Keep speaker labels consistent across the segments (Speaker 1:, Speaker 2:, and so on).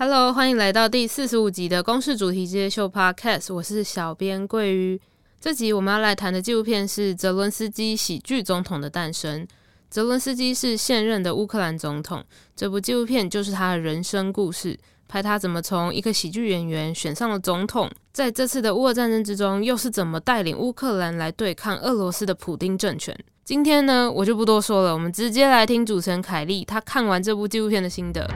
Speaker 1: Hello，欢迎来到第四十五集的公式主题街秀 Podcast，我是小编桂鱼。这集我们要来谈的纪录片是泽伦斯基喜剧总统的诞生。泽伦斯基是现任的乌克兰总统，这部纪录片就是他的人生故事，拍他怎么从一个喜剧演员选上了总统，在这次的乌俄战争之中，又是怎么带领乌克兰来对抗俄罗斯的普丁政权。今天呢，我就不多说了，我们直接来听主持人凯莉她看完这部纪录片的心得。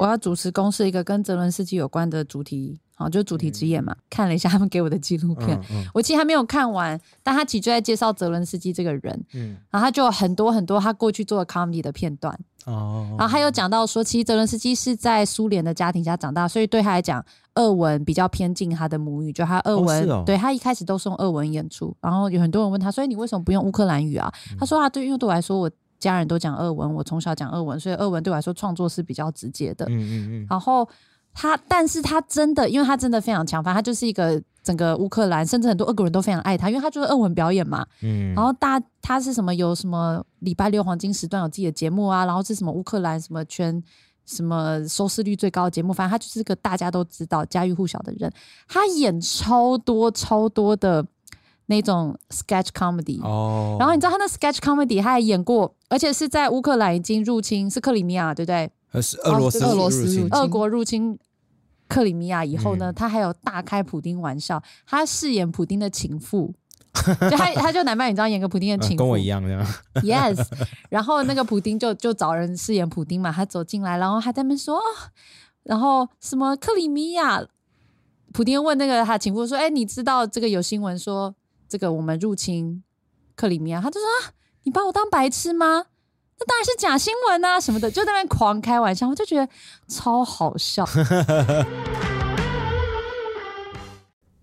Speaker 2: 我要主持公视一个跟泽伦斯基有关的主题。哦，就是主题之夜嘛，嗯、看了一下他们给我的纪录片，嗯嗯、我其实还没有看完，但他其实就在介绍泽伦斯基这个人，嗯，然后他就有很多很多他过去做的 comedy 的片段，哦，然后他有讲到说，其实泽伦斯基是在苏联的家庭下长大，所以对他来讲，俄文比较偏近他的母语，就他俄文，哦哦、对他一开始都是用俄文演出，然后有很多人问他，所以你为什么不用乌克兰语啊？嗯、他说啊，对，因为对我来说，我家人都讲俄文，我从小讲俄文，所以俄文对我来说创作是比较直接的，嗯嗯嗯，然后。他，但是他真的，因为他真的非常强，反正他就是一个整个乌克兰，甚至很多俄国人都非常爱他，因为他就是俄文表演嘛。嗯。然后大他是什么？有什么礼拜六黄金时段有自己的节目啊？然后是什么乌克兰什么圈什么收视率最高的节目？反正他就是个大家都知道家喻户晓的人。他演超多超多的那种 sketch comedy 哦。然后你知道他那 sketch comedy 他还演过，而且是在乌克兰已经入侵是克里米亚，对不对？
Speaker 3: 是俄罗斯，俄罗斯，
Speaker 2: 俄国入侵克里米亚以后呢，嗯、他还有大开普丁玩笑，他饰演普丁的情妇，就他 他就男扮女装演个普丁的情妇，
Speaker 3: 跟我一样这样。
Speaker 2: Yes，然后那个普丁就就找人饰演普丁嘛，他走进来，然后还在那边说，然后什么克里米亚，普丁问那个他情妇说，哎、欸，你知道这个有新闻说这个我们入侵克里米亚，他就说啊，你把我当白痴吗？那当然是假新闻啊，什么的，就在那边狂开玩笑，我就觉得超好笑。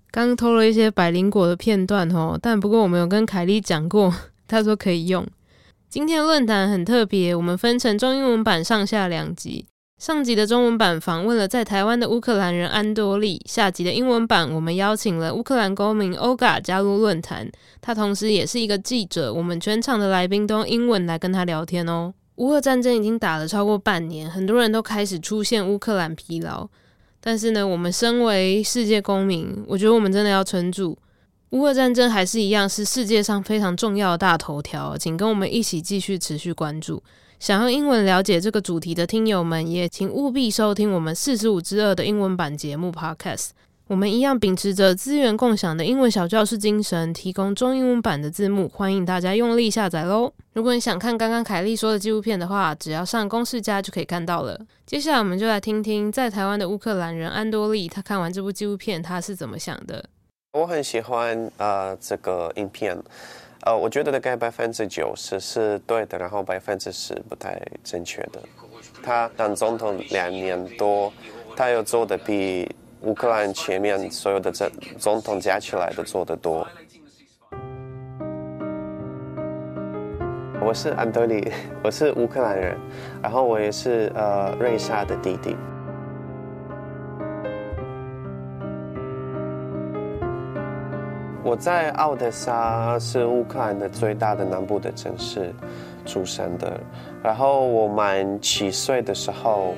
Speaker 1: 刚偷了一些百灵果的片段哦，但不过我们有跟凯莉讲过，她说可以用。今天论坛很特别，我们分成中英文版上下两集。上集的中文版访问了在台湾的乌克兰人安多利，下集的英文版我们邀请了乌克兰公民 Olga 加入论坛，他同时也是一个记者。我们全场的来宾都用英文来跟他聊天哦。乌俄战争已经打了超过半年，很多人都开始出现乌克兰疲劳，但是呢，我们身为世界公民，我觉得我们真的要撑住。乌俄战争还是一样是世界上非常重要的大头条，请跟我们一起继续持续关注。想用英文了解这个主题的听友们，也请务必收听我们四十五之二的英文版节目 Podcast。我们一样秉持着资源共享的英文小教室精神，提供中英文版的字幕，欢迎大家用力下载喽。如果你想看刚刚凯莉说的纪录片的话，只要上公式家+就可以看到了。接下来我们就来听听在台湾的乌克兰人安多利，他看完这部纪录片他是怎么想的。
Speaker 4: 我很喜欢呃这个影片。呃，我觉得大概百分之九十是对的，然后百分之十不太正确的。他当总统两年多，他又做的比乌克兰前面所有的这总统加起来都做得多。我是安德里，我是乌克兰人，然后我也是呃瑞莎的弟弟。我在奥德萨是乌克兰的最大的南部的城市出生的，然后我满七岁的时候，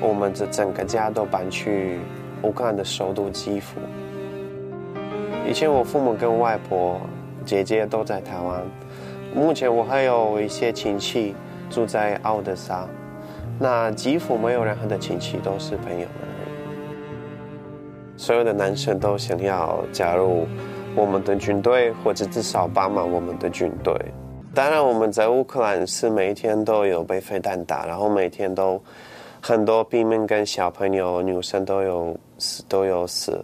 Speaker 4: 我们这整个家都搬去乌克兰的首都基辅。以前我父母跟外婆、姐姐都在台湾，目前我还有一些亲戚住在奥德萨，那基辅没有任何的亲戚，都是朋友而已。所有的男生都想要加入。我们的军队，或者至少帮忙我们的军队。当然，我们在乌克兰是每一天都有被飞弹打，然后每天都很多平民跟小朋友、女生都有死，都有死。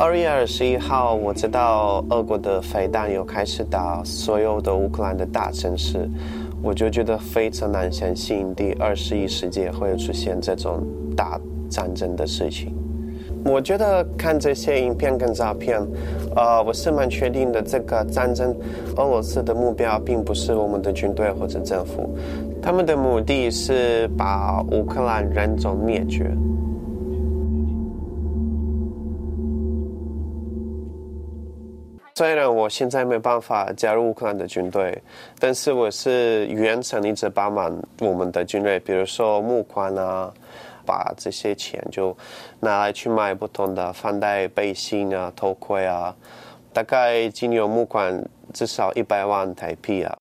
Speaker 4: 二月二十一号，我知道俄国的飞弹又开始打所有的乌克兰的大城市，我就觉得非常难相信，第二十一世纪会出现这种。大战争的事情，我觉得看这些影片跟照片，呃，我是蛮确定的。这个战争，俄罗斯的目标并不是我们的军队或者政府，他们的目的是把乌克兰人种灭绝。虽然我现在没办法加入乌克兰的军队，但是我是远程一直帮忙我们的军队，比如说募款啊，把这些钱就拿来去买不同的防弹背心啊、头盔啊，大概今年募款至少一百万台币啊。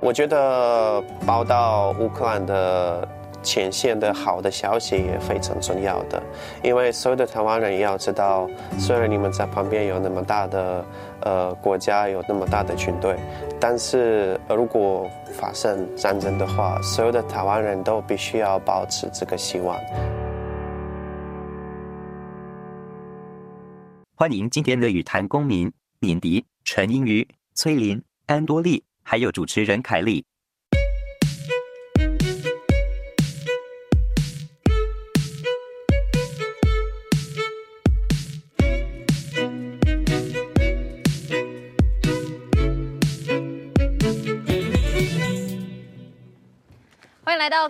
Speaker 4: 我觉得报道乌克兰的前线的好的消息也非常重要的，因为所有的台湾人也要知道，虽然你们在旁边有那么大的呃国家，有那么大的军队，但是如果发生战争的话，所有的台湾人都必须要保持这个希望。
Speaker 5: 欢迎今天的语谈公民敏迪、陈英瑜、崔林、安多利。还有主持人凯莉。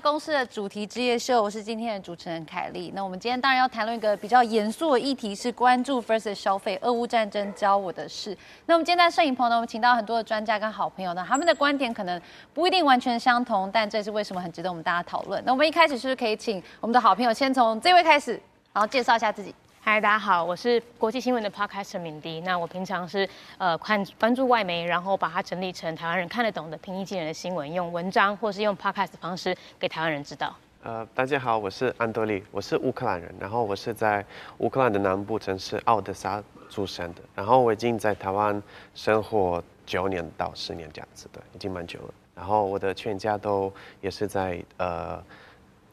Speaker 2: 公司的主题之夜秀，我是今天的主持人凯莉。那我们今天当然要谈论一个比较严肃的议题，是关注 First 消费，俄乌战争教我的事。那我们今天在摄影棚呢，我们请到很多的专家跟好朋友呢，他们的观点可能不一定完全相同，但这是为什么很值得我们大家讨论。那我们一开始是不是可以请我们的好朋友先从这位开始，然后介绍一下自己。
Speaker 6: 嗨，大家好，我是国际新闻的 Podcaster 敏迪。那我平常是呃看关注外媒，然后把它整理成台湾人看得懂的平易近人的新闻，用文章或是用 Podcast 的方式给台湾人知道。
Speaker 4: 呃，大家好，我是安多利，我是乌克兰人，然后我是在乌克兰的南部城市奥德萨出生的，然后我已经在台湾生活九年到十年这样子，的，已经蛮久了。然后我的全家都也是在呃。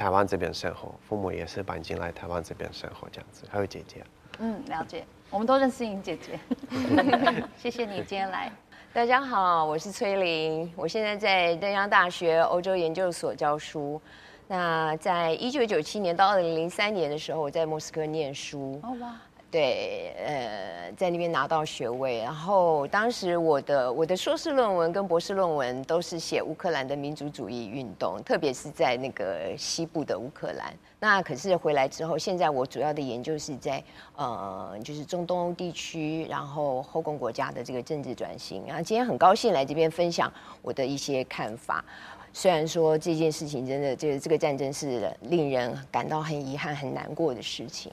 Speaker 4: 台湾这边生活，父母也是搬进来台湾这边生活，这样子。还有姐姐，
Speaker 2: 嗯，了解，我们都认识你姐姐。谢谢你今天来。
Speaker 7: 大家好，我是崔玲，我现在在浙江大学欧洲研究所教书。那在一九九七年到二零零三年的时候，我在莫斯科念书。哦哇。对，呃，在那边拿到学位，然后当时我的我的硕士论文跟博士论文都是写乌克兰的民族主义运动，特别是在那个西部的乌克兰。那可是回来之后，现在我主要的研究是在呃，就是中东欧地区，然后后工国家的这个政治转型。然后今天很高兴来这边分享我的一些看法。虽然说这件事情真的，就是这个战争是令人感到很遗憾、很难过的事情。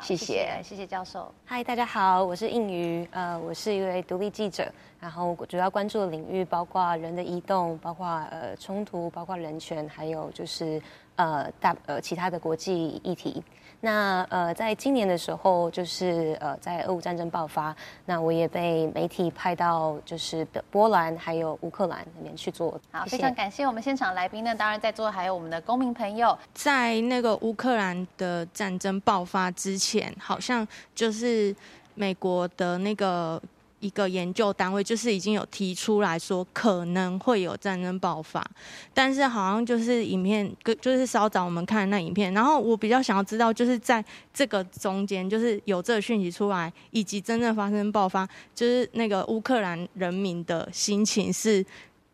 Speaker 7: 谢谢，
Speaker 2: 谢谢教授。
Speaker 6: 嗨，大家好，我是应瑜，呃，我是一位独立记者，然后主要关注的领域包括人的移动，包括呃冲突，包括人权，还有就是呃大呃其他的国际议题。那呃，在今年的时候，就是呃，在俄乌战争爆发，那我也被媒体派到就是波兰还有乌克兰那边去做。
Speaker 2: 好，谢谢，非常感谢我们现场来宾呢，当然在座还有我们的公民朋友。
Speaker 8: 在那个乌克兰的战争爆发之前，好像就是美国的那个。一个研究单位就是已经有提出来说可能会有战争爆发，但是好像就是影片，就是稍早我们看那影片，然后我比较想要知道，就是在这个中间，就是有这个讯息出来，以及真正发生爆发，就是那个乌克兰人民的心情是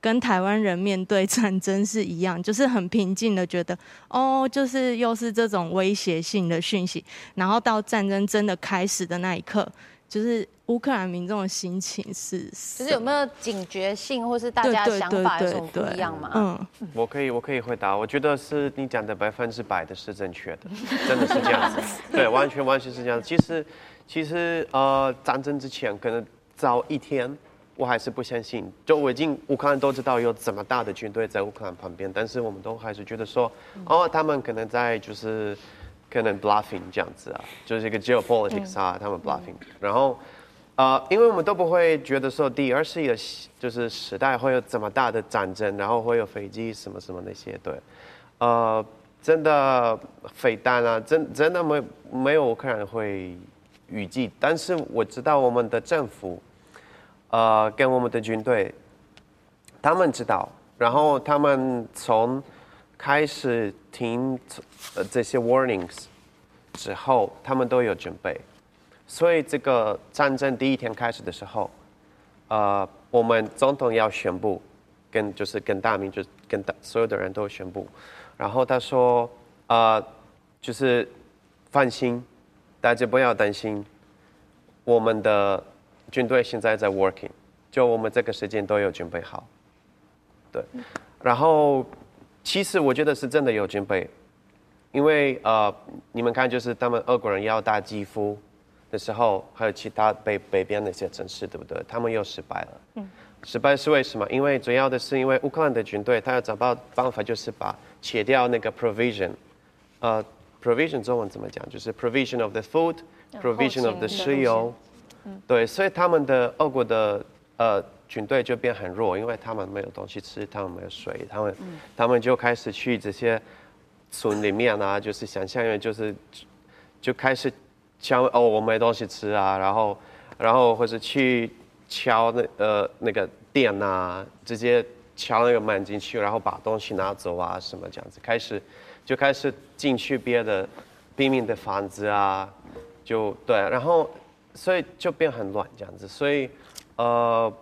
Speaker 8: 跟台湾人面对战争是一样，就是很平静的觉得，哦，就是又是这种威胁性的讯息，然后到战争真的开始的那一刻。就是乌克兰民众的心情是，
Speaker 2: 就是有没有警觉性，或是大家的想法有什么不一样吗？
Speaker 4: 嗯，我可以，我可以回答。我觉得是你讲的百分之百的是正确的，真的是这样子。对，完全完全是这样。其实，其实呃，战争之前可能早一天，我还是不相信。就我已经乌克兰都知道有这么大的军队在乌克兰旁边，但是我们都还是觉得说，哦，他们可能在就是。可能 bluffing 这样子啊，就是一个 geopolitics 啊，嗯、他们 bluffing，然后，呃，因为我们都不会觉得说第二次的，就是时代会有这么大的战争，然后会有飞机什么什么那些，对，呃，真的飞弹啊，真真的没没有可能会预计，但是我知道我们的政府，呃，跟我们的军队，他们知道，然后他们从。开始听呃这些 warnings 之后，他们都有准备，所以这个战争第一天开始的时候，呃，我们总统要宣布，跟就是跟大明就跟大所有的人都宣布，然后他说，呃，就是放心，大家不要担心，我们的军队现在在 working，就我们这个时间都有准备好，对，然后其实我觉得是真的有准备，因为呃，你们看就是他们俄国人要打基辅的时候，还有其他北北边那些城市，对不对？他们又失败了。嗯。失败是为什么？因为主要的是因为乌克兰的军队，他要找到办法，就是把切掉那个 provision，呃，provision 中文怎么讲？就是 provision of the food，provision of the 石油。嗯。对，所以他们的俄国的呃军队就变很弱，因为他们没有东西吃，他们没有水，他们、嗯、他们就开始去这些村里面啊，就是想象于就是就开始敲哦，我没东西吃啊，然后然后或者去。敲那呃那个店啊，直接敲那个门进去，然后把东西拿走啊，什么这样子，开始就开始进去别的平民的房子啊，就对，然后所以就变很乱这样子，所以呃，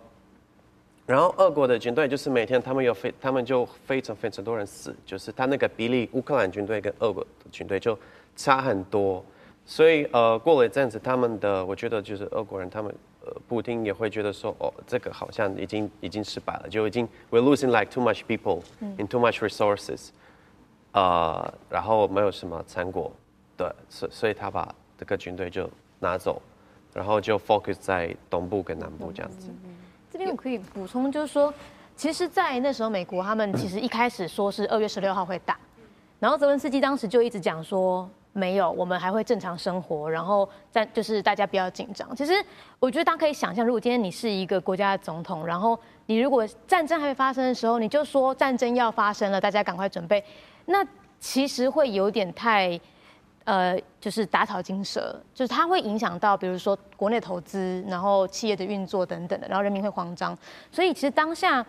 Speaker 4: 然后俄国的军队就是每天他们有非他们就非常非常多人死，就是他那个比例，乌克兰军队跟俄国的军队就差很多，所以呃过了一阵子，他们的我觉得就是俄国人他们。呃，普丁也会觉得说，哦，这个好像已经已经失败了，就已经 we're losing like too much people in too much resources，呃，然后没有什么成果，对，所所以他把这个军队就拿走，然后就 focus 在东部跟南部这样子。
Speaker 9: 这边我可以补充，就是说，其实，在那时候，美国他们其实一开始说是二月十六号会打，然后泽伦斯基当时就一直讲说。没有，我们还会正常生活，然后战就是大家不要紧张。其实我觉得大家可以想象，如果今天你是一个国家的总统，然后你如果战争还没发生的时候，你就说战争要发生了，大家赶快准备，那其实会有点太，呃，就是打草惊蛇，就是它会影响到比如说国内投资，然后企业的运作等等的，然后人民会慌张。所以其实当下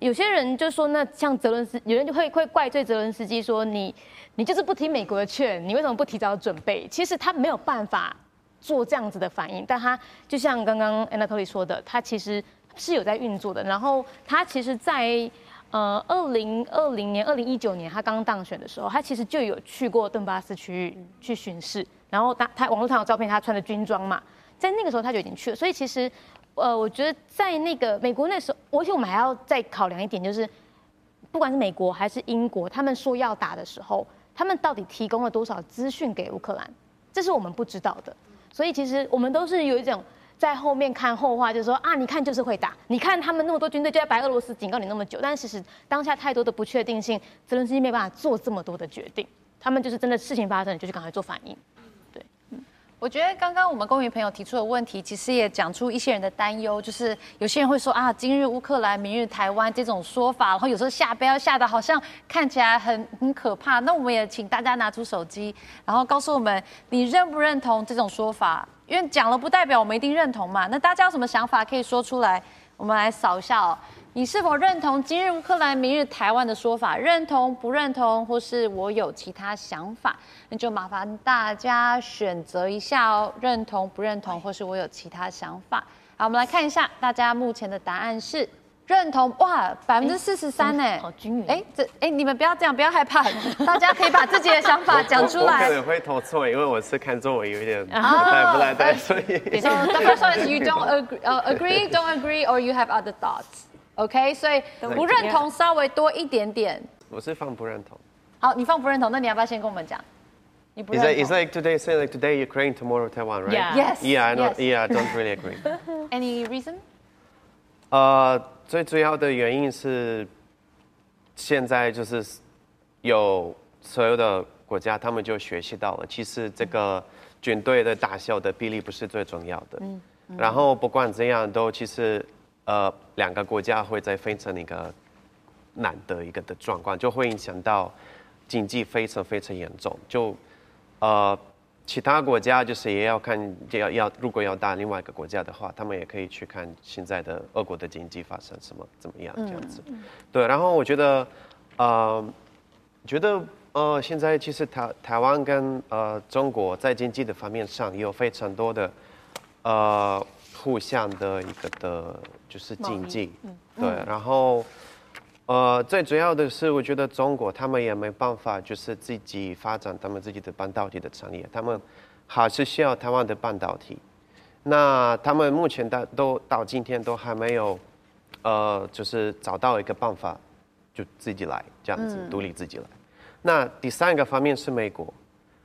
Speaker 9: 有些人就说，那像泽伦斯，有人就会会怪罪泽伦斯基说你。你就是不听美国的劝，你为什么不提早准备？其实他没有办法做这样子的反应，但他就像刚刚 Anatoly 说的，他其实是有在运作的。然后他其实在，呃二零二零年、二零一九年他刚当选的时候，他其实就有去过顿巴斯区域去巡视。然后他他网络上有照片，他穿的军装嘛，在那个时候他就已经去了。所以其实呃，我觉得在那个美国那时候，而且我们还要再考量一点，就是不管是美国还是英国，他们说要打的时候。他们到底提供了多少资讯给乌克兰？这是我们不知道的。所以其实我们都是有一种在后面看后话，就是说啊，你看就是会打，你看他们那么多军队就在白俄罗斯警告你那么久，但其实当下太多的不确定性，泽伦斯基没办法做这么多的决定。他们就是真的事情发生，你就去赶快做反应。
Speaker 2: 我觉得刚刚我们公民朋友提出的问题，其实也讲出一些人的担忧，就是有些人会说啊，今日乌克兰，明日台湾这种说法，然后有时候下标下的好像看起来很很可怕。那我们也请大家拿出手机，然后告诉我们你认不认同这种说法？因为讲了不代表我们一定认同嘛。那大家有什么想法可以说出来？我们来扫一下哦。你是否认同今日乌克兰，明日台湾的说法？认同不认同，或是我有其他想法？那就麻烦大家选择一下哦。认同不认同，或是我有其他想法？好，我们来看一下大家目前的答案是认同。哇，百分之四十三呢，
Speaker 9: 好均匀。
Speaker 2: 哎，这哎，你们不要这样，不要害怕，大家可以把自己的想法讲出来。
Speaker 4: 我可能会投错，因为我是看中文有一点不太不太对，所以。
Speaker 2: So the first one is you don't agree, uh, agree, don't agree, or you have other thoughts. OK，所以不认同稍微多一点点。
Speaker 4: 我是放不认同。
Speaker 2: 好，你放不认同，那你要不要先跟我们讲？你不认同。
Speaker 4: It's like, it's like today, say like today Ukraine, tomorrow Taiwan, right?
Speaker 2: Yeah. Yes.
Speaker 4: Yeah, I know. Yeah, I don't really agree.
Speaker 2: Any reason?
Speaker 4: 呃，最主要的原因是，现在就是有所有的国家，他们就学习到了，其实这个军队的大小的比例不是最重要的。嗯。然后不管怎样，都其实。呃，两个国家会在非常一个难的一个的状况，就会影响到经济非常非常严重。就呃，其他国家就是也要看，要要如果要打另外一个国家的话，他们也可以去看现在的俄国的经济发生什么怎么样这样子。嗯、对，然后我觉得，呃，觉得呃，现在其实台台湾跟呃中国在经济的方面上有非常多的呃。互相的一个的，就是经济，对，然后，呃，最主要的是，我觉得中国他们也没办法，就是自己发展他们自己的半导体的产业，他们还是需要台湾的半导体。那他们目前到都到今天都还没有，呃，就是找到一个办法，就自己来这样子独立自己来。那第三个方面是美国，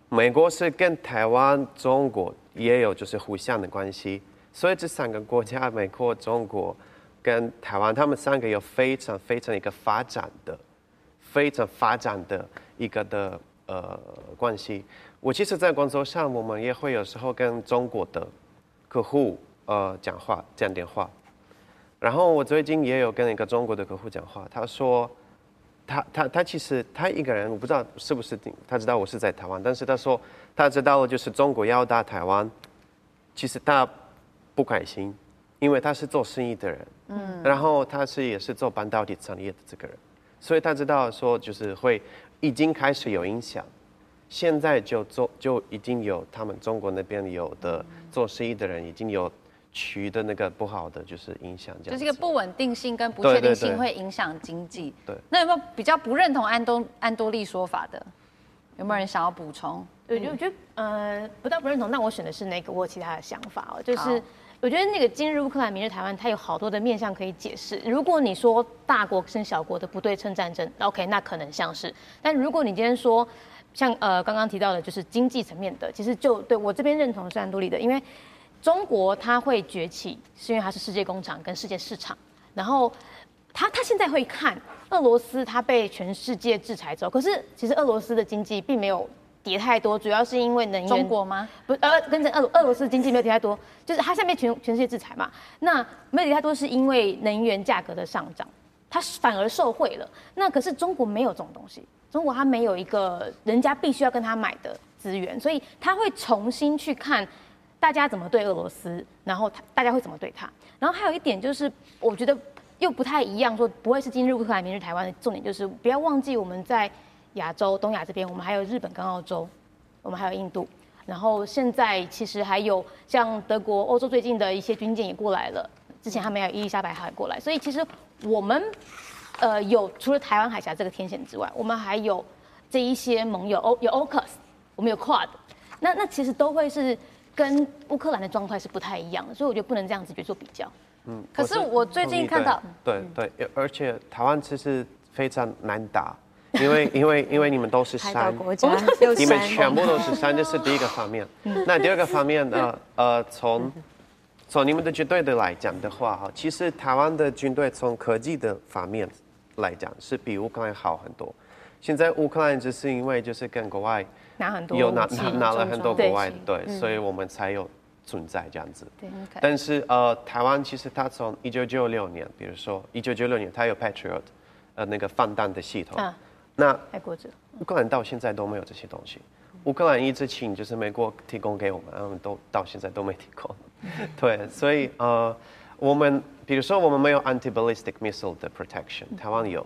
Speaker 4: 美国是跟台湾、中国也有就是互相的关系，所以这三个国家，美国、中国。跟台湾，他们三个有非常非常一个发展的、非常发展的一个的呃关系。我其实，在工作上，我们也会有时候跟中国的客户呃讲话讲电话。然后我最近也有跟一个中国的客户讲话，他说他他他其实他一个人，我不知道是不是他知道我是在台湾，但是他说他知道就是中国要打台湾，其实他不开心。因为他是做生意的人，嗯，然后他是也是做半导体产业的这个人，所以他知道说就是会已经开始有影响，现在就做就已经有他们中国那边有的做生意的人已经有取的那个不好的就是影响，
Speaker 2: 就是一个不稳定性跟不确定性会影响经济。
Speaker 4: 对，
Speaker 2: 那有没有比较不认同安东安多利说法的？有没有人想要补充？
Speaker 9: 对，就我觉得呃不到不认同，那我选的是那个我有其他的想法哦，就是。我觉得那个今日乌克兰，明日台湾，它有好多的面向可以解释。如果你说大国跟小国的不对称战争，OK，那可能像是。但如果你今天说像呃刚刚提到的，就是经济层面的，其实就对我这边认同是安多利的，因为中国它会崛起，是因为它是世界工厂跟世界市场。然后它它现在会看俄罗斯，它被全世界制裁之后，可是其实俄罗斯的经济并没有。跌太多，主要是因为能源。
Speaker 2: 中国吗？
Speaker 9: 不，呃，跟着俄俄罗斯经济没有跌太多，就是它下面全全世界制裁嘛。那没有跌太多，是因为能源价格的上涨，它反而受惠了。那可是中国没有这种东西，中国它没有一个人家必须要跟他买的资源，所以他会重新去看大家怎么对俄罗斯，然后他大家会怎么对他。然后还有一点就是，我觉得又不太一样，说不会是今日乌克兰，明日台湾的重点就是不要忘记我们在。亚洲、东亚这边，我们还有日本跟澳洲，我们还有印度，然后现在其实还有像德国、欧洲最近的一些军舰也过来了。之前他们还有伊丽莎白号也过来，所以其实我们呃有除了台湾海峡这个天险之外，我们还有这一些盟友，有 OCUS，我们有 QUAD，那那其实都会是跟乌克兰的状态是不太一样的，所以我觉得不能这样子去做比较。
Speaker 2: 嗯，可是我最近看到，
Speaker 4: 对对，对，而且台湾其实非常难打。因为因为因为你们都是山，你们全部都是山，这是第一个方面。那第二个方面呢？呃，从从你们的军队的来讲的话，哈，其实台湾的军队从科技的方面来讲是比乌克兰好很多。现在乌克兰只是因为就是跟国外
Speaker 9: 拿很多
Speaker 4: 有拿拿拿了很多国外的，对，所以我们才有存在这样子。对，但是呃，台湾其实它从一九九六年，比如说一九九六年，它有 Patriot，呃，那个放弹的系统。那爱国者乌克兰到现在都没有这些东西。乌克兰一直请就是美国提供给我们，他们都到现在都没提供。对，所以呃，我们比如说我们没有 anti-ballistic missile 的 protection，台湾有。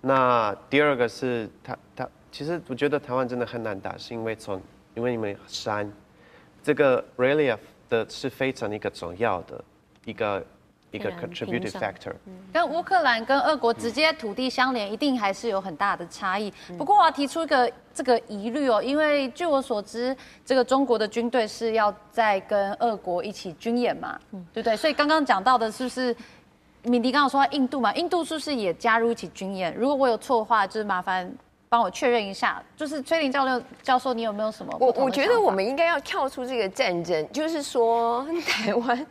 Speaker 4: 那第二个是它它其实我觉得台湾真的很难打，是因为从因为你们山这个 relief 的是非常一个重要的一个。一个 contributing factor，
Speaker 2: 跟乌克兰跟俄国直接土地相连，一定还是有很大的差异。不过我要提出一个这个疑虑哦，因为据我所知，这个中国的军队是要在跟俄国一起军演嘛，对不对？所以刚刚讲到的是不是敏迪刚刚说印度嘛？印度是不是也加入一起军演？如果我有错的话，就是麻烦帮我确认一下。就是崔林教授教授，你有没有什么？
Speaker 7: 我我觉得我们应该要跳出这个战争，就是说 台湾。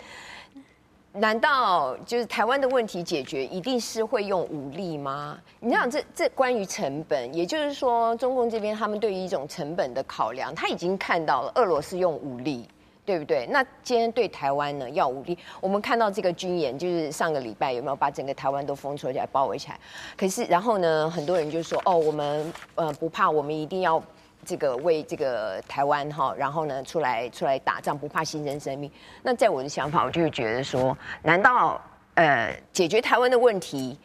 Speaker 7: 难道就是台湾的问题解决一定是会用武力吗？你想这这关于成本，也就是说中共这边他们对于一种成本的考量，他已经看到了俄罗斯用武力，对不对？那今天对台湾呢要武力，我们看到这个军演，就是上个礼拜有没有把整个台湾都封锁起来、包围起来？可是然后呢，很多人就说哦，我们呃不怕，我们一定要。这个为这个台湾哈，然后呢出来出来打仗，不怕牺牲生命。那在我的想法，我就会觉得说，难道呃解决台湾的问题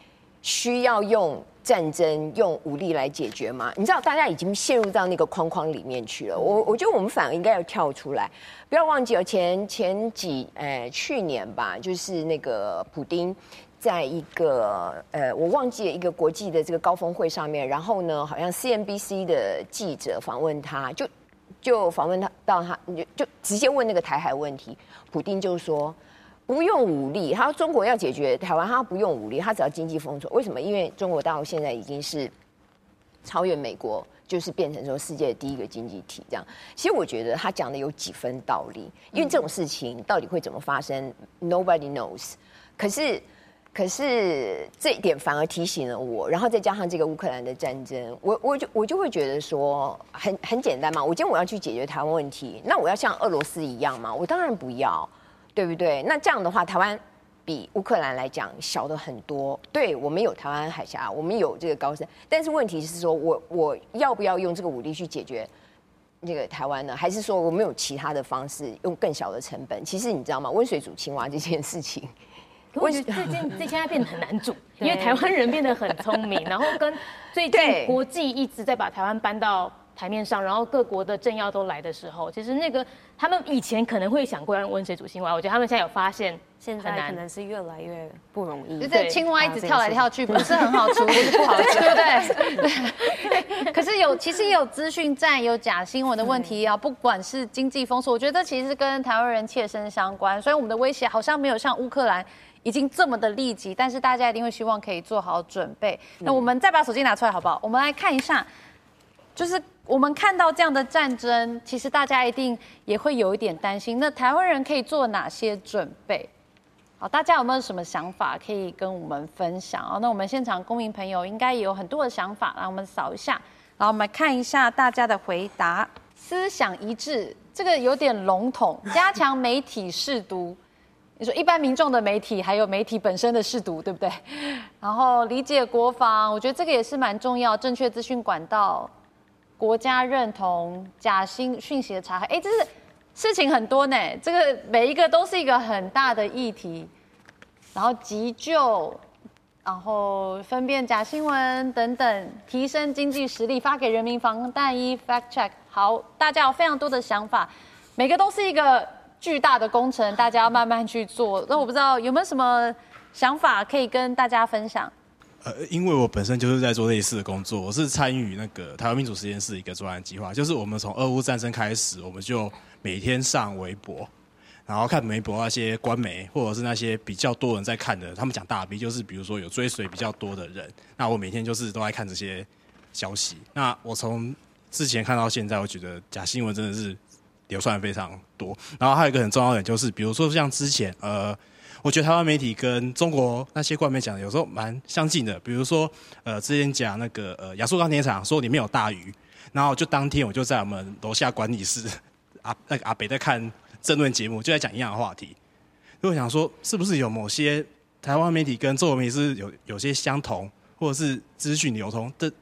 Speaker 7: 需要用战争、用武力来解决吗？你知道，大家已经陷入到那个框框里面去了。我我觉得我们反而应该要跳出来，不要忘记哦前前几呃去年吧，就是那个普丁。在一个呃，我忘记了一个国际的这个高峰会上面，然后呢，好像 CNBC 的记者访问他，就就访问他到他就就直接问那个台海问题，普丁就说不用武力，他说中国要解决台湾，他不用武力，他只要经济封锁。为什么？因为中国大陆现在已经是超越美国。就是变成说世界第一个经济体这样，其实我觉得他讲的有几分道理，因为这种事情到底会怎么发生，Nobody knows。可是，可是这一点反而提醒了我，然后再加上这个乌克兰的战争，我我就我就会觉得说很很简单嘛，我今天我要去解决台湾问题，那我要像俄罗斯一样吗？我当然不要，对不对？那这样的话，台湾。比乌克兰来讲小的很多，对，我们有台湾海峡，我们有这个高山，但是问题是说，我我要不要用这个武力去解决这个台湾呢？还是说我们有其他的方式，用更小的成本？其实你知道吗？温水煮青蛙这件事情，
Speaker 9: 我觉得这件这现在变得很难煮，因为台湾人变得很聪明，然后跟最近国际一直在把台湾搬到台面上，然后各国的政要都来的时候，其实那个他们以前可能会想过要用温水煮青蛙，我觉得他们现在有发现，
Speaker 6: 现在可能是越来越不容易。
Speaker 2: 就是青蛙一直跳来跳去，不是很好处理，不好吃，对不对？可是有，其实也有资讯战，有假新闻的问题啊。不管是经济封锁，我觉得其实跟台湾人切身相关。所以我们的威胁好像没有像乌克兰已经这么的立即，但是大家一定会希望可以做好准备。那我们再把手机拿出来好不好？我们来看一下，就是。我们看到这样的战争，其实大家一定也会有一点担心。那台湾人可以做哪些准备？好，大家有没有什么想法可以跟我们分享啊？那我们现场公民朋友应该也有很多的想法，来我们扫一下，然后我们看一下大家的回答。思想一致，这个有点笼统。加强媒体试读，你说一般民众的媒体，还有媒体本身的试读，对不对？然后理解国防，我觉得这个也是蛮重要。正确资讯管道。国家认同假新讯息的查核，哎，这是事情很多呢。这个每一个都是一个很大的议题，然后急救，然后分辨假新闻等等，提升经济实力，发给人民防弹衣，fact check。好，大家有非常多的想法，每个都是一个巨大的工程，大家要慢慢去做。那我不知道有没有什么想法可以跟大家分享。
Speaker 3: 呃，因为我本身就是在做类似的工作，我是参与那个台湾民主实验室一个专案计划，就是我们从俄乌战争开始，我们就每天上微博，然后看微博那些官媒或者是那些比较多人在看的，他们讲大 V，就是比如说有追随比较多的人，那我每天就是都在看这些消息。那我从之前看到现在，我觉得假新闻真的是流传非常多。然后还有一个很重要的点就是，比如说像之前呃。我觉得台湾媒体跟中国那些官媒讲的有时候蛮相近的，比如说，呃，之前讲那个呃亚速钢铁厂说里面有大鱼，然后就当天我就在我们楼下管理室，阿那个阿北在看政论节目，就在讲一样的话题，就想说是不是有某些台湾媒体跟中国媒体是有有些相同，或者是资讯流通的，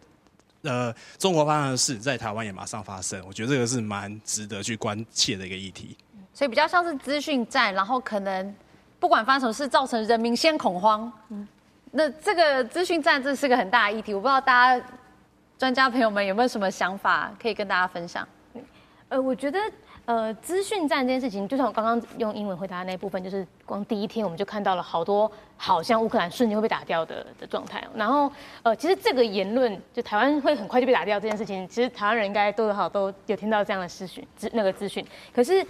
Speaker 3: 呃，中国发生的事在台湾也马上发生，我觉得这个是蛮值得去关切的一个议题。
Speaker 2: 所以比较像是资讯战，然后可能。不管发生什么事，造成人民先恐慌。嗯，那这个资讯战这是个很大的议题，我不知道大家专家朋友们有没有什么想法可以跟大家分享。
Speaker 9: 呃，我觉得呃，资讯战这件事情，就像我刚刚用英文回答的那部分，就是光第一天我们就看到了好多好像乌克兰瞬间会被打掉的的状态。然后呃，其实这个言论就台湾会很快就被打掉这件事情，其实台湾人应该多多少都有听到这样的资讯，资那个资讯，可是。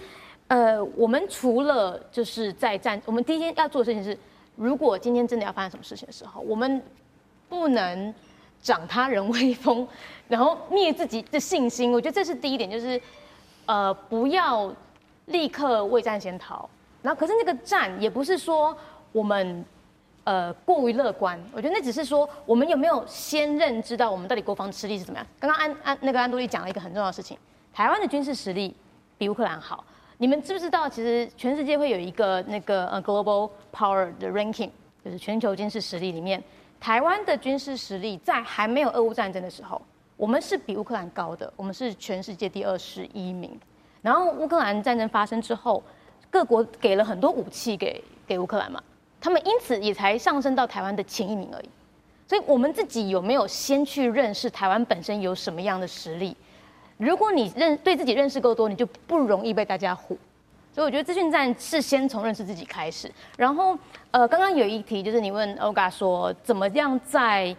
Speaker 9: 呃，我们除了就是在战，我们第一天要做的事情是，如果今天真的要发生什么事情的时候，我们不能长他人威风，然后灭自己的信心。我觉得这是第一点，就是呃，不要立刻未战先逃。然后，可是那个战也不是说我们呃过于乐观，我觉得那只是说我们有没有先认知到我们到底国防实力是怎么样。刚刚安安那个安多利讲了一个很重要的事情，台湾的军事实力比乌克兰好。你们知不知道，其实全世界会有一个那个呃 global power 的 ranking，就是全球军事实力里面，台湾的军事实力在还没有俄乌战争的时候，我们是比乌克兰高的，我们是全世界第二十一名。然后乌克兰战争发生之后，各国给了很多武器给给乌克兰嘛，他们因此也才上升到台湾的前一名而已。所以我们自己有没有先去认识台湾本身有什么样的实力？如果你认对自己认识够多，你就不容易被大家唬。所以我觉得资讯战是先从认识自己开始。然后，呃，刚刚有一题就是你问 Olga 说，怎么样在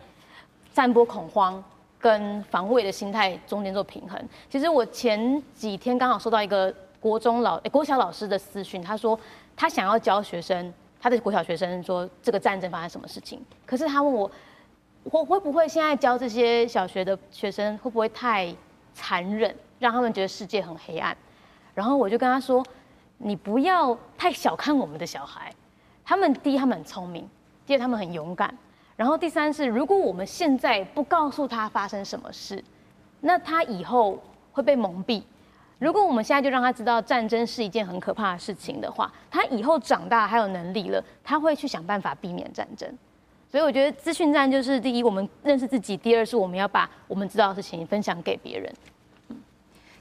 Speaker 9: 散播恐慌跟防卫的心态中间做平衡？其实我前几天刚好收到一个国中老、欸、国小老师的私讯，他说他想要教学生，他的国小学生说这个战争发生什么事情，可是他问我，我会不会现在教这些小学的学生会不会太残忍，让他们觉得世界很黑暗？然后我就跟他说。你不要太小看我们的小孩，他们第一他们很聪明，第二他们很勇敢，然后第三是如果我们现在不告诉他发生什么事，那他以后会被蒙蔽。如果我们现在就让他知道战争是一件很可怕的事情的话，他以后长大还有能力了，他会去想办法避免战争。所以我觉得资讯战就是第一，我们认识自己；第二是我们要把我们知道的事情分享给别人。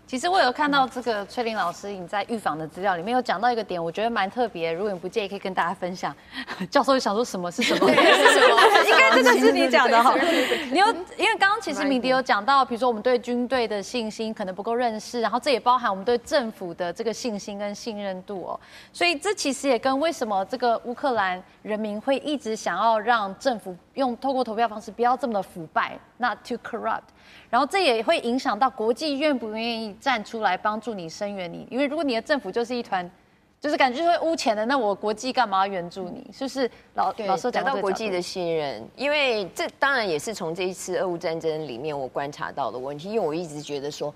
Speaker 2: 其实我有看到这个崔玲老师你在预防的资料里面有讲到一个点，我觉得蛮特别。如果你不介意，可以跟大家分享。教授想说什么是什么？是什么？应该这个是你讲的哈。你有因为刚刚其实米迪有讲到，比如说我们对军队的信心可能不够认识，然后这也包含我们对政府的这个信心跟信任度哦。所以这其实也跟为什么这个乌克兰人民会一直想要让政府用透过投票方式不要这么的腐败，not too corrupt。然后这也会影响到国际愿不愿意站出来帮助你声援你，因为如果你的政府就是一团，就是感觉就是污钱的，那我国际干嘛要援助你？是不是老对老说讲
Speaker 7: 到国际的信任？因为这当然也是从这一次俄乌战争里面我观察到的问题，因为我一直觉得说。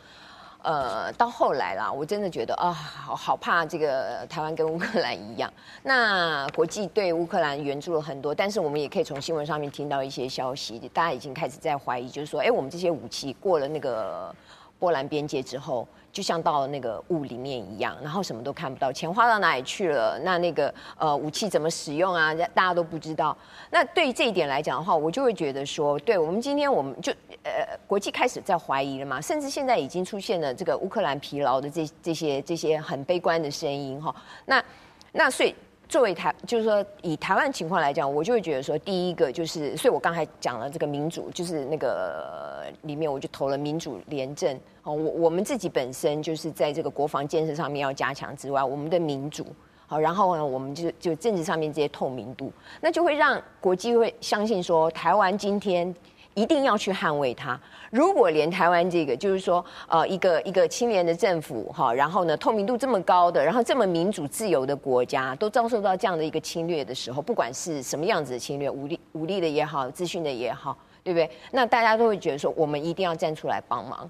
Speaker 7: 呃，到后来啦，我真的觉得啊，好好怕这个台湾跟乌克兰一样。那国际对乌克兰援助了很多，但是我们也可以从新闻上面听到一些消息，大家已经开始在怀疑，就是说，哎，我们这些武器过了那个波兰边界之后。就像到了那个雾里面一样，然后什么都看不到，钱花到哪里去了？那那个呃武器怎么使用啊？大家都不知道。那对于这一点来讲的话，我就会觉得说，对我们今天我们就呃国际开始在怀疑了嘛，甚至现在已经出现了这个乌克兰疲劳的这这些这些很悲观的声音哈。那那所以。作为台，就是说以台湾情况来讲，我就会觉得说，第一个就是，所以我刚才讲了这个民主，就是那个里面我就投了民主廉政。哦，我我们自己本身就是在这个国防建设上面要加强之外，我们的民主，好，然后呢，我们就就政治上面这些透明度，那就会让国际会相信说，台湾今天。一定要去捍卫它。如果连台湾这个，就是说，呃，一个一个清廉的政府，哈，然后呢，透明度这么高的，然后这么民主自由的国家，都遭受到这样的一个侵略的时候，不管是什么样子的侵略，武力武力的也好，资讯的也好，对不对？那大家都会觉得说，我们一定要站出来帮忙。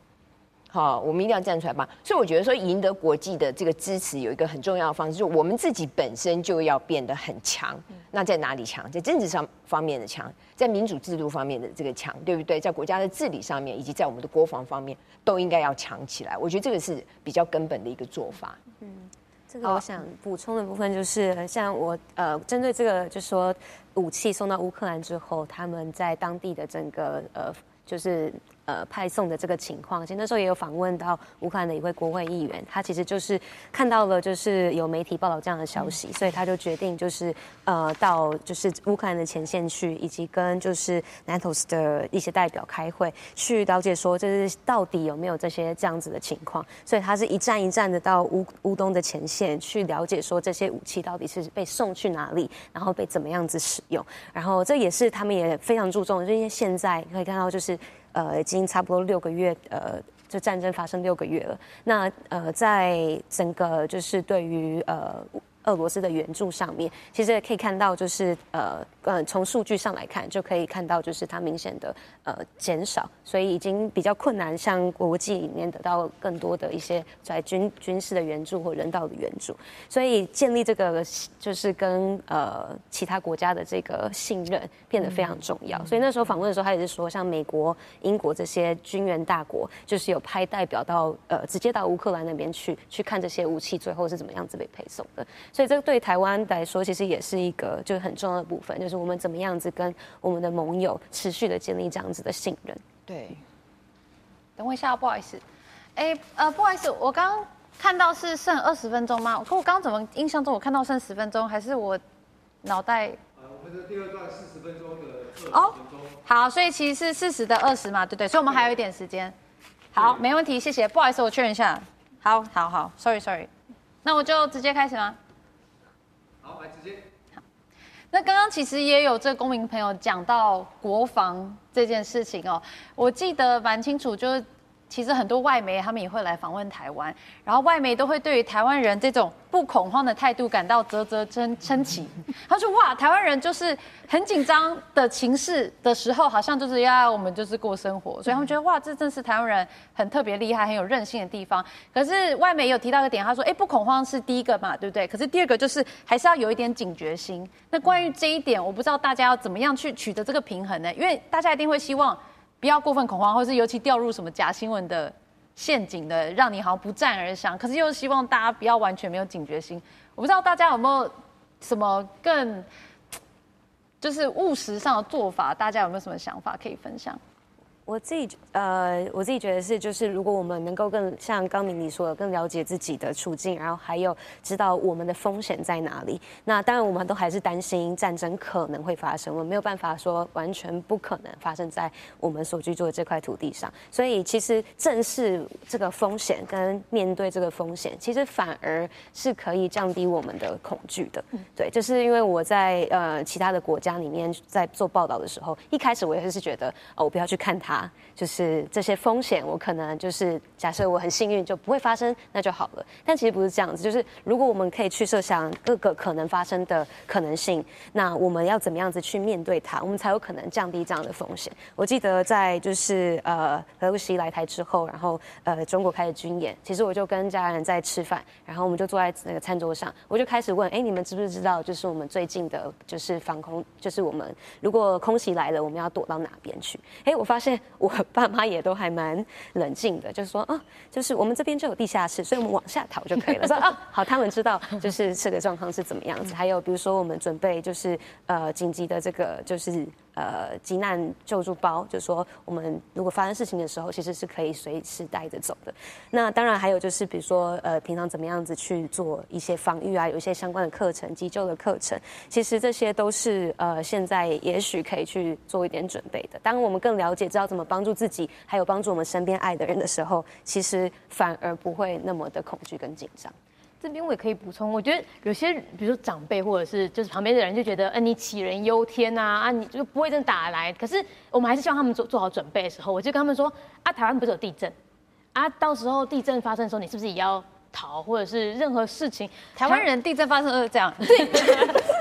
Speaker 7: 好，我们一定要站出来吧。所以我觉得说，赢得国际的这个支持，有一个很重要的方式，就是我们自己本身就要变得很强。那在哪里强？在政治上方面的强，在民主制度方面的这个强，对不对？在国家的治理上面，以及在我们的国防方面，都应该要强起来。我觉得这个是比较根本的一个做法。
Speaker 6: 嗯，这个我想补充的部分就是，像我呃，针对这个，就是说武器送到乌克兰之后，他们在当地的整个呃，就是。呃，派送的这个情况，其实那时候也有访问到乌克兰的一位国会议员，他其实就是看到了，就是有媒体报道这样的消息，所以他就决定就是呃，到就是乌克兰的前线去，以及跟就是 NATO 的一些代表开会，去了解说这是到底有没有这些这样子的情况，所以他是一站一站的到乌乌东的前线去了解说这些武器到底是被送去哪里，然后被怎么样子使用，然后这也是他们也非常注重，因为现在可以看到就是。呃，已经差不多六个月，呃，就战争发生六个月了。那呃，在整个就是对于呃。俄罗斯的援助上面，其实也可以看到，就是呃呃，从数据上来看，就可以看到，就是它明显的呃减少，所以已经比较困难，向国际里面得到更多的一些在军军事的援助或人道的援助，所以建立这个就是跟呃其他国家的这个信任变得非常重要。所以那时候访问的时候，他也是说，像美国、英国这些军援大国，就是有派代表到呃直接到乌克兰那边去，去看这些武器最后是怎么样子被配送的。所以这个对台湾来说，其实也是一个就是很重要的部分，就是我们怎么样子跟我们的盟友持续的建立这样子的信任。
Speaker 2: 对，等我一下，不好意思，哎，呃，不好意思，我刚刚看到是剩二十分钟吗？可我刚刚怎么印象中我看到剩十分钟，还是我脑袋？呃，我们的第二段四十分钟的哦，好，所以其实是四十的二十嘛，对对，所以我们还有一点时间。好，没问题，谢谢。不好意思，我确认一下。好，好，好，sorry，sorry。那我就直接开始吗？那刚刚其实也有这公民朋友讲到国防这件事情哦，我记得蛮清楚，就是。其实很多外媒他们也会来访问台湾，然后外媒都会对于台湾人这种不恐慌的态度感到啧啧称称奇。他说：“哇，台湾人就是很紧张的情势的时候，好像就是要我们就是过生活，所以他们觉得哇，这正是台湾人很特别厉害、很有韧性的地方。可是外媒有提到一个点，他说：哎，不恐慌是第一个嘛，对不对？可是第二个就是还是要有一点警觉心。那关于这一点，我不知道大家要怎么样去取得这个平衡呢？因为大家一定会希望。”不要过分恐慌，或是尤其掉入什么假新闻的陷阱的，让你好像不战而降。可是又希望大家不要完全没有警觉心。我不知道大家有没有什么更就是务实上的做法，大家有没有什么想法可以分享？
Speaker 6: 我自己呃，我自己觉得是，就是如果我们能够更像刚明你说的，更了解自己的处境，然后还有知道我们的风险在哪里。那当然，我们都还是担心战争可能会发生，我们没有办法说完全不可能发生在我们所居住的这块土地上。所以，其实正视这个风险跟面对这个风险，其实反而是可以降低我们的恐惧的。对，就是因为我在呃其他的国家里面在做报道的时候，一开始我也是觉得哦，我不要去看它。就是这些风险，我可能就是假设我很幸运就不会发生，那就好了。但其实不是这样子，就是如果我们可以去设想各个可能发生的可能性，那我们要怎么样子去面对它，我们才有可能降低这样的风险。我记得在就是呃裴洛西来台之后，然后呃中国开始军演，其实我就跟家人在吃饭，然后我们就坐在那个餐桌上，我就开始问，哎，你们知不知道就是我们最近的就是防空，就是我们如果空袭来了，我们要躲到哪边去？哎，我发现。我爸妈也都还蛮冷静的，就是说啊，就是我们这边就有地下室，所以我们往下逃就可以了。说啊，好，他们知道就是这个状况是怎么样子。还有比如说我们准备就是呃紧急的这个就是。呃，急难救助包，就是说我们如果发生事情的时候，其实是可以随时带着走的。那当然还有就是，比如说呃，平常怎么样子去做一些防御啊，有一些相关的课程、急救的课程，其实这些都是呃，现在也许可以去做一点准备的。当我们更了解知道怎么帮助自己，还有帮助我们身边爱的人的时候，其实反而不会那么的恐惧跟紧张。
Speaker 9: 这边我也可以补充，我觉得有些比如说长辈或者是就是旁边的人就觉得，呃，你杞人忧天呐，啊，你就不会真的打来。可是我们还是希望他们做做好准备的时候，我就跟他们说，啊，台湾不是有地震，啊，到时候地震发生的时候，你是不是也要逃，或者是任何事情，台湾人地震发生都是这样，对，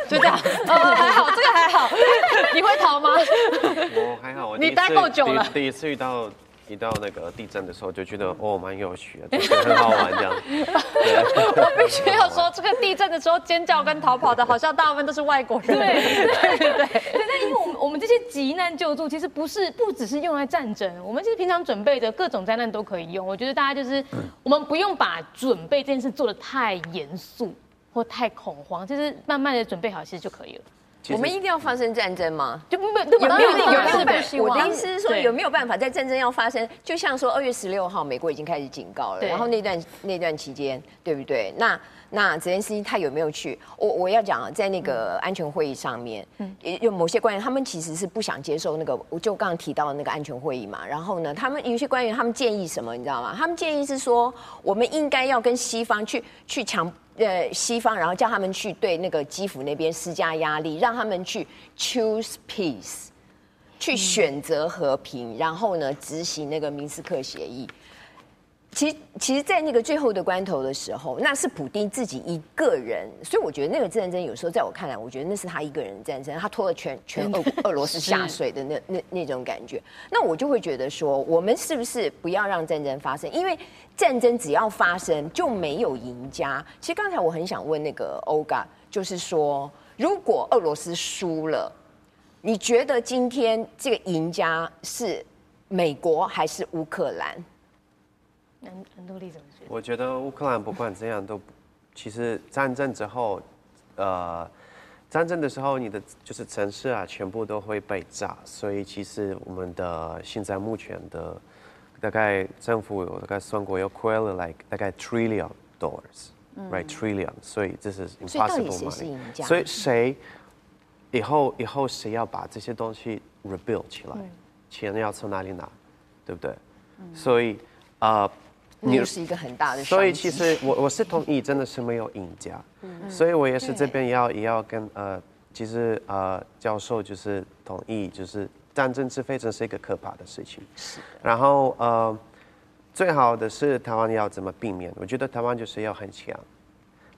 Speaker 9: 就这样，哦，还好，这个还好，你会逃吗？
Speaker 4: 我还好，我
Speaker 9: 你待够久了，
Speaker 4: 第一次遇到。一到那个地震的时候，就觉得哦，蛮有趣的，很好玩这样。
Speaker 9: 我必须要说，这个地震的时候尖叫跟逃跑的，好像大部分都是外国人。对对对对。那因为我们我们这些急难救助，其实不是不只是用来战争，我们其实平常准备的各种灾难都可以用。我觉得大家就是，我们不用把准备这件事做的太严肃或太恐慌，就是慢慢的准备好，其实就可以了。
Speaker 7: 我们一定要发生战争吗？
Speaker 9: 就没有有没有有没有办法？
Speaker 7: 我的意思是说，有没有办法在战争要发生？就像说二月十六号，美国已经开始警告了，然后那段那段期间，对不对？那那泽连斯基他有没有去？我我要讲啊，在那个安全会议上面，嗯有某些官员他们其实是不想接受那个，我就刚刚提到的那个安全会议嘛。然后呢，他们有些官员他们建议什么？你知道吗？他们建议是说，我们应该要跟西方去去强。呃，西方，然后叫他们去对那个基辅那边施加压力，让他们去 choose peace，去选择和平，然后呢，执行那个明斯克协议。其实，其实，在那个最后的关头的时候，那是普丁自己一个人，所以我觉得那个战争有时候在我看来，我觉得那是他一个人的战争，他拖了全全俄 俄罗斯下水的那那那种感觉。那我就会觉得说，我们是不是不要让战争发生？因为战争只要发生就没有赢家。其实刚才我很想问那个欧嘎，就是说，如果俄罗斯输了，你觉得今天这个赢家是美国还是乌克兰？
Speaker 9: 很很多例子，
Speaker 4: 我觉得乌克兰不管怎样都，其实战争之后，呃，战争的时候你的就是城市啊，全部都会被炸，所以其实我们的现在目前的大概政府有大概算过要亏了 like 大概 trillion dollars，right trillion，所以这是 impossible money，所以谁以后以后谁要把这些东西 rebuild 起来，钱要从哪里拿，对不对？所以啊。
Speaker 7: 那又是一个很大的。
Speaker 4: 所以其实我我是同意，真的是没有赢家。嗯，所以我也是这边要也要跟呃，其实呃教授就是同意，就是战争是非常是一个可怕的事情。是。然后呃，最好的是台湾要怎么避免？我觉得台湾就是要很强。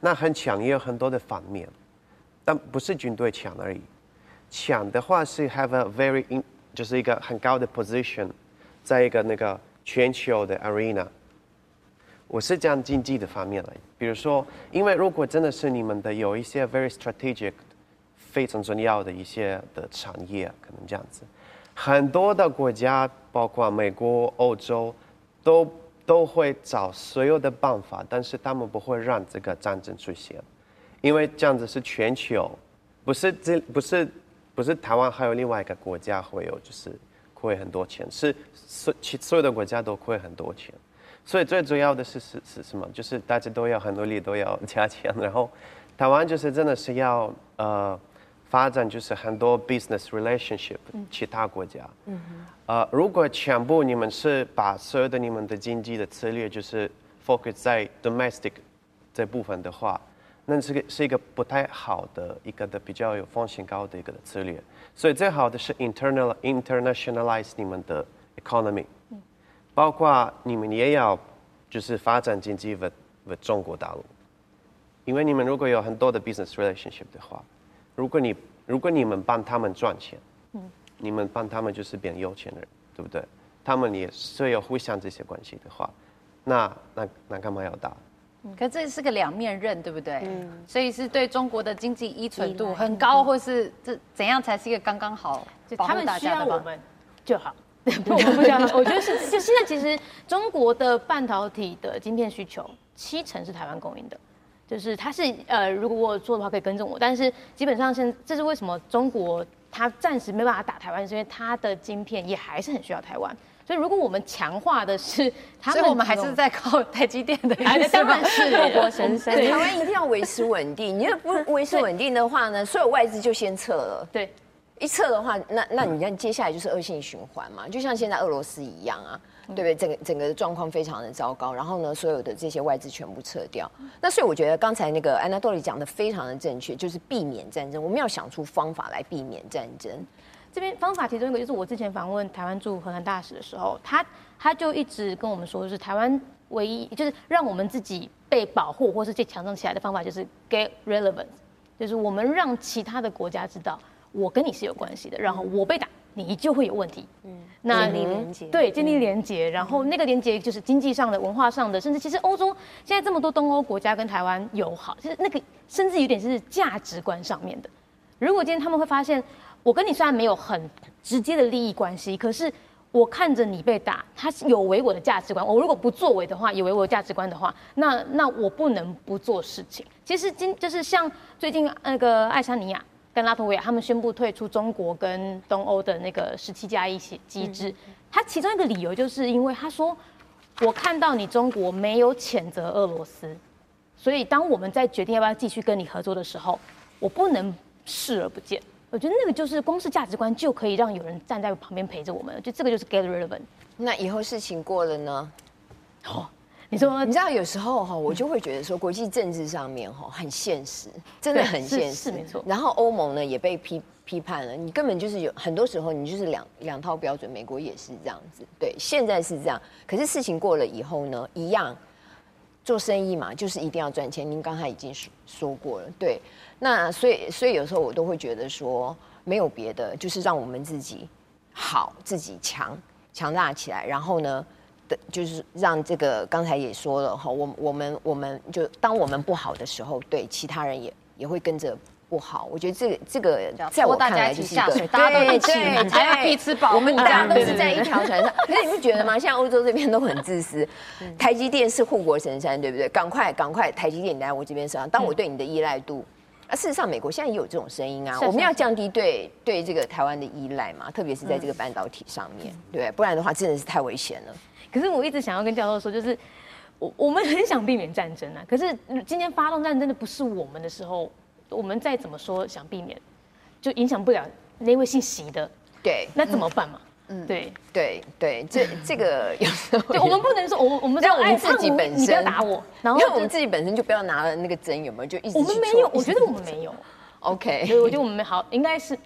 Speaker 4: 那很强也有很多的反面，但不是军队强而已。强的话是 have a very in，就是一个很高的 position，在一个那个全球的 arena。我是讲经济的方面来，比如说，因为如果真的是你们的有一些 very strategic，非常重要的一些的产业，可能这样子，很多的国家，包括美国、欧洲，都。都会找所有的办法，但是他们不会让这个战争出现，因为这样子是全球，不是这不是不是台湾，还有另外一个国家会有就是亏很多钱，是所其所有的国家都亏很多钱，所以最主要的是是是什么？就是大家都要很努力，都要加钱，然后台湾就是真的是要呃。发展就是很多 business relationship，其他国家。嗯。呃，如果全部你们是把所有的你们的经济的策略就是 focus 在 domestic 这部分的话，那是个是一个不太好的一个的比较有风险高的一个的策略。所以最好的是 internal internationalize 你们的 economy，包括你们也要就是发展经济为为中国大陆，因为你们如果有很多的 business relationship 的话。如果你如果你们帮他们赚钱，嗯，你们帮他们就是变有钱人，对不对？他们也是有互相这些关系的话，那那那干嘛要打？
Speaker 10: 嗯，可这是个两面刃，对不对？嗯，所以是对中国的经济依存度很高，或是这怎样才是一个刚刚好？就他们需要我们就好，不我不需要。我觉得是，就现在其实中国的半导体的晶片需求七成是台湾供应的。就是它是呃，如果我做的话可以跟着我，但是基本上现这是为什么中国它暂时没办法打台湾，是因为它的晶片也还是很需要台湾。所以如果我们强化的是，他们，所以我们还是在靠台积电的，当然是护国神山。
Speaker 7: 台湾一定要维持稳定，你要不维持稳定的话呢，所有外资就先撤了。对，一撤的话，那那你看接下来就是恶性循环嘛，就像现在俄罗斯一样啊。对不对？整个整个状况非常的糟糕，然后呢，所有的这些外资全部撤掉。那所以我觉得刚才那个安娜多里讲的非常的正确，就是避免战争，我们要想出方法来避免战争。
Speaker 9: 这边方法其中一个就是我之前访问台湾驻荷兰大使的时候，他他就一直跟我们说，就是台湾唯一就是让我们自己被保护或是最强盛起来的方法，就是 get relevant，就是我们让其他的国家知道我跟你是有关系的，然后我被打。你就会有问题。嗯，那建立连接，对，建立连接，然后那个连接就是经济上的、文化上的，甚至其实欧洲现在这么多东欧国家跟台湾友好，就是那个甚至有点是价值观上面的。如果今天他们会发现，我跟你虽然没有很直接的利益关系，可是我看着你被打，他有违我的价值观。我如果不作为的话，有违我的价值观的话，那那我不能不做事情。其实今就是像最近那个爱沙尼亚。跟拉脱维亚，他们宣布退出中国跟东欧的那个十七加一机制。他其中一个理由就是因为他说，我看到你中国没有谴责俄罗斯，所以当我们在决定要不要继续跟你合作的时候，我不能视而不见。我觉得那个就是光是价值观就可以让有人站在旁边陪着我们，就这个就是 get relevant。
Speaker 7: 那以后事情过了呢？
Speaker 9: 哦。你说，
Speaker 7: 你知道有时候哈，我就会觉得说，国际政治上面哈很现实，真的很现实，没错。然后欧盟呢也被批批判了，你根本就是有很多时候你就是两两套标准，美国也是这样子，对，现在是这样。可是事情过了以后呢，一样做生意嘛，就是一定要赚钱。您刚才已经说说过了，对。那所以所以有时候我都会觉得说，没有别的，就是让我们自己好，自己强强大起来，然后呢。就是让这个刚才也说了哈，我我们我们就当我们不好的时候，对其他人也也会跟着不好。我觉得这个这个在我看来就是一个，
Speaker 10: 大家都一起，还要彼此保护。
Speaker 7: 我们大家都是在一条船上。可是你不觉得吗？像欧洲这边都很自私，台积电是护国神山，对不对？赶快赶快，台积电你来我这边身上，当我对你的依赖度。啊，事实上，美国现在也有这种声音啊。我们要降低对对这个台湾的依赖嘛，特别是在这个半导体上面，对，不然的话真的是太危险了。
Speaker 9: 可是我一直想要跟教授说，就是我我们很想避免战争啊。可是今天发动战争的不是我们的时候，我们再怎么说想避免，就影响不了那位姓席的。
Speaker 7: 对，
Speaker 9: 那怎么办嘛？嗯，对
Speaker 7: 对对，这 这个有时候，
Speaker 9: 对，我们不能说，我我们
Speaker 7: 让我们自己本身，
Speaker 9: 你不要打我，
Speaker 7: 然后我们自己本身就不要拿了那个针，有没有？就一直
Speaker 9: 我们没有，我觉得我们没有。
Speaker 7: OK，
Speaker 9: 所以我觉得我们好，应该是。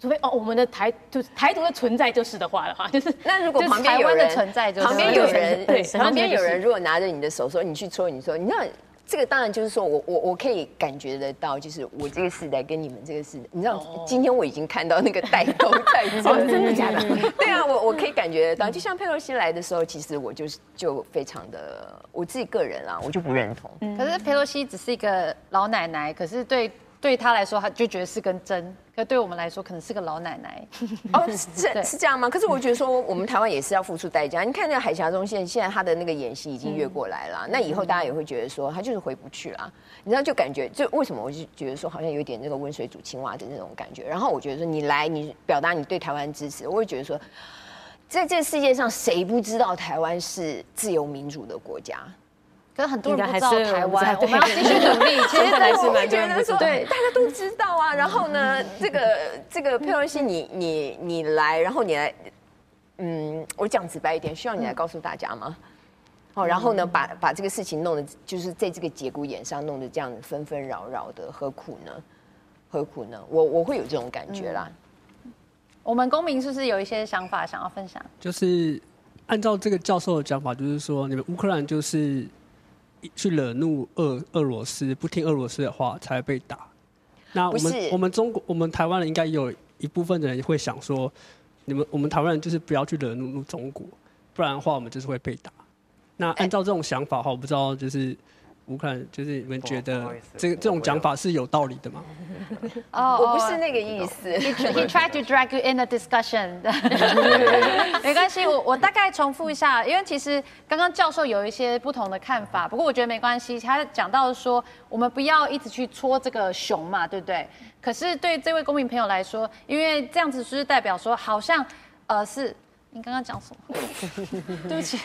Speaker 9: 除非哦，我们的台就是台独的存在就是的话的话，就是
Speaker 7: 那如果旁边有人
Speaker 2: 的存在，
Speaker 7: 旁边有人对，旁边有人如果拿着你的手说你去戳，你说你知道这个当然就是说我我我可以感觉得到，就是我这个时代跟你们这个时代，你知道今天我已经看到那个代沟在这，
Speaker 9: 真的假的？
Speaker 7: 对啊，我我可以感觉得到，就像佩洛西来的时候，其实我就是就非常的我自己个人啊，我就不认同。
Speaker 2: 可是佩洛西只是一个老奶奶，可是对。对她来说，她就觉得是根针；可对我们来说，可能是个老奶奶。
Speaker 7: 哦，是是这样吗？可是我觉得说，我们台湾也是要付出代价。你看那个海峡中线，现在他的那个演习已经越过来了，嗯、那以后大家也会觉得说，他就是回不去了。你知道，就感觉，就为什么我就觉得说，好像有点那个温水煮青蛙的那种感觉。然后我觉得说，你来，你表达你对台湾支持，我会觉得说，在这世界上，谁不知道台湾是自由民主的国家？
Speaker 2: 可是很多人不知道台湾，我们要继续努力。其实
Speaker 7: 还是蛮觉得说，对，大家都知道啊。然后呢，这个这个佩洛西，你你你来，然后你来，嗯，我讲直白一点，需要你来告诉大家吗？哦，然后呢，把把这个事情弄得，就是在这个节骨眼上弄得这样纷纷扰扰的，何苦呢？何苦呢？我我会有这种感觉啦。
Speaker 2: 我们公民是不是有一些想法想要分享？
Speaker 11: 就是按照这个教授的讲法，就是说你们乌克兰就是。去惹怒俄俄罗斯，不听俄罗斯的话才会被打。那我们我们中国我们台湾人应该有一部分的人会想说，你们我们台湾人就是不要去惹怒中国，不然的话我们就是会被打。那按照这种想法的话，我不知道就是。乌克兰就是你们觉得这个这种讲法是有道理的吗？
Speaker 7: 哦，我不是那个意思。
Speaker 2: He he tried to drag you in a discussion。没关系，我我大概重复一下，因为其实刚刚教授有一些不同的看法，不过我觉得没关系。他讲到说，我们不要一直去戳这个熊嘛，对不对？可是对这位公民朋友来说，因为这样子就是代表说，好像呃是。你刚刚讲什么？对不起，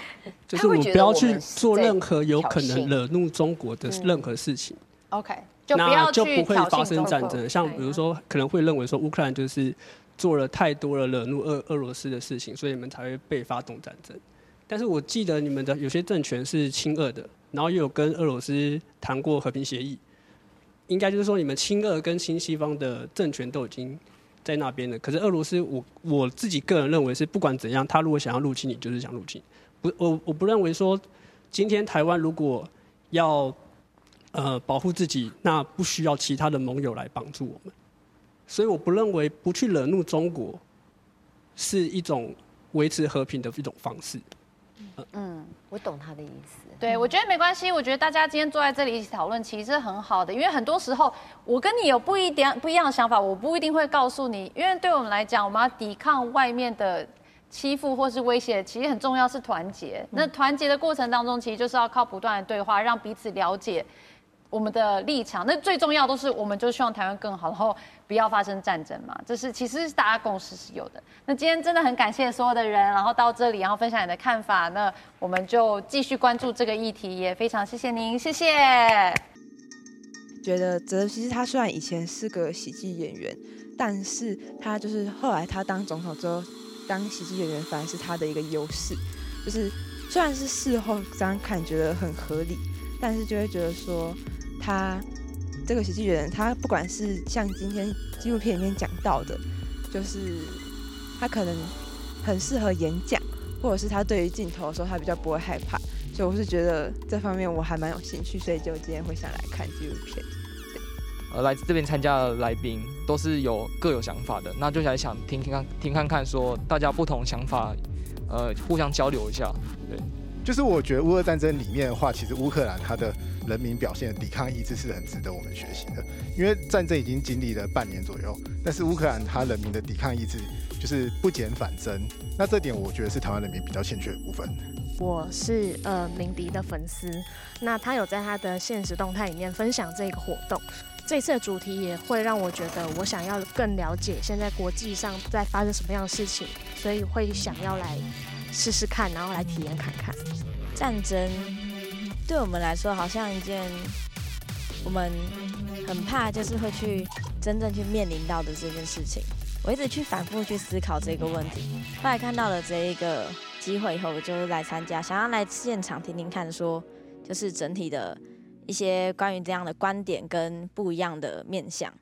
Speaker 11: 就是我不要去做任何有可能惹怒中国的任何事情。
Speaker 2: OK，
Speaker 11: 那就不会发生战争。像比如说，可能会认为说乌克兰就是做了太多了惹怒俄俄罗斯的事情，所以你们才会被发动战争。但是我记得你们的有些政权是亲俄的，然后又有跟俄罗斯谈过和平协议，应该就是说你们亲俄跟亲西方的政权都已经。在那边的，可是俄罗斯，我我自己个人认为是，不管怎样，他如果想要入侵你，就是想入侵。不，我我不认为说，今天台湾如果要呃保护自己，那不需要其他的盟友来帮助我们。所以我不认为不去惹怒中国是一种维持和平的一种方式。
Speaker 7: 嗯，我懂他的意思。
Speaker 2: 对，我觉得没关系。我觉得大家今天坐在这里一起讨论，其实很好的。因为很多时候，我跟你有不一点不一样的想法，我不一定会告诉你。因为对我们来讲，我们要抵抗外面的欺负或是威胁，其实很重要是团结。那团结的过程当中，其实就是要靠不断的对话，让彼此了解。我们的立场，那最重要都是，我们就希望台湾更好，然后不要发生战争嘛。这是其实大家共识是有的。那今天真的很感谢所有的人，然后到这里，然后分享你的看法。那我们就继续关注这个议题，也非常谢谢您，谢谢。
Speaker 12: 觉得泽其实他虽然以前是个喜剧演员，但是他就是后来他当总统之后，当喜剧演员反而是他的一个优势。就是虽然是事后这样看觉得很合理，但是就会觉得说。他这个喜剧人，他不管是像今天纪录片里面讲到的，就是他可能很适合演讲，或者是他对于镜头的时候，他比较不会害怕。所以我是觉得这方面我还蛮有兴趣，所以就今天会想来看纪录片。
Speaker 13: 呃，来这边参加的来宾都是有各有想法的，那就想想听听看，听看看说大家不同想法，呃，互相交流一下。对，
Speaker 14: 就是我觉得乌俄战争里面的话，其实乌克兰它的。人民表现的抵抗意志是很值得我们学习的，因为战争已经经历了半年左右，但是乌克兰他人民的抵抗意志就是不减反增，那这点我觉得是台湾人民比较欠缺的部分。
Speaker 15: 我是呃敏迪的粉丝，那他有在他的现实动态里面分享这个活动，这次的主题也会让我觉得我想要更了解现在国际上在发生什么样的事情，所以会想要来试试看，然后来体验看看
Speaker 16: 战争。对我们来说，好像一件我们很怕，就是会去真正去面临到的这件事情。我一直去反复去思考这个问题。后来看到了这一个机会以后，我就来参加，想要来现场听听看，说就是整体的一些关于这样的观点跟不一样的面向。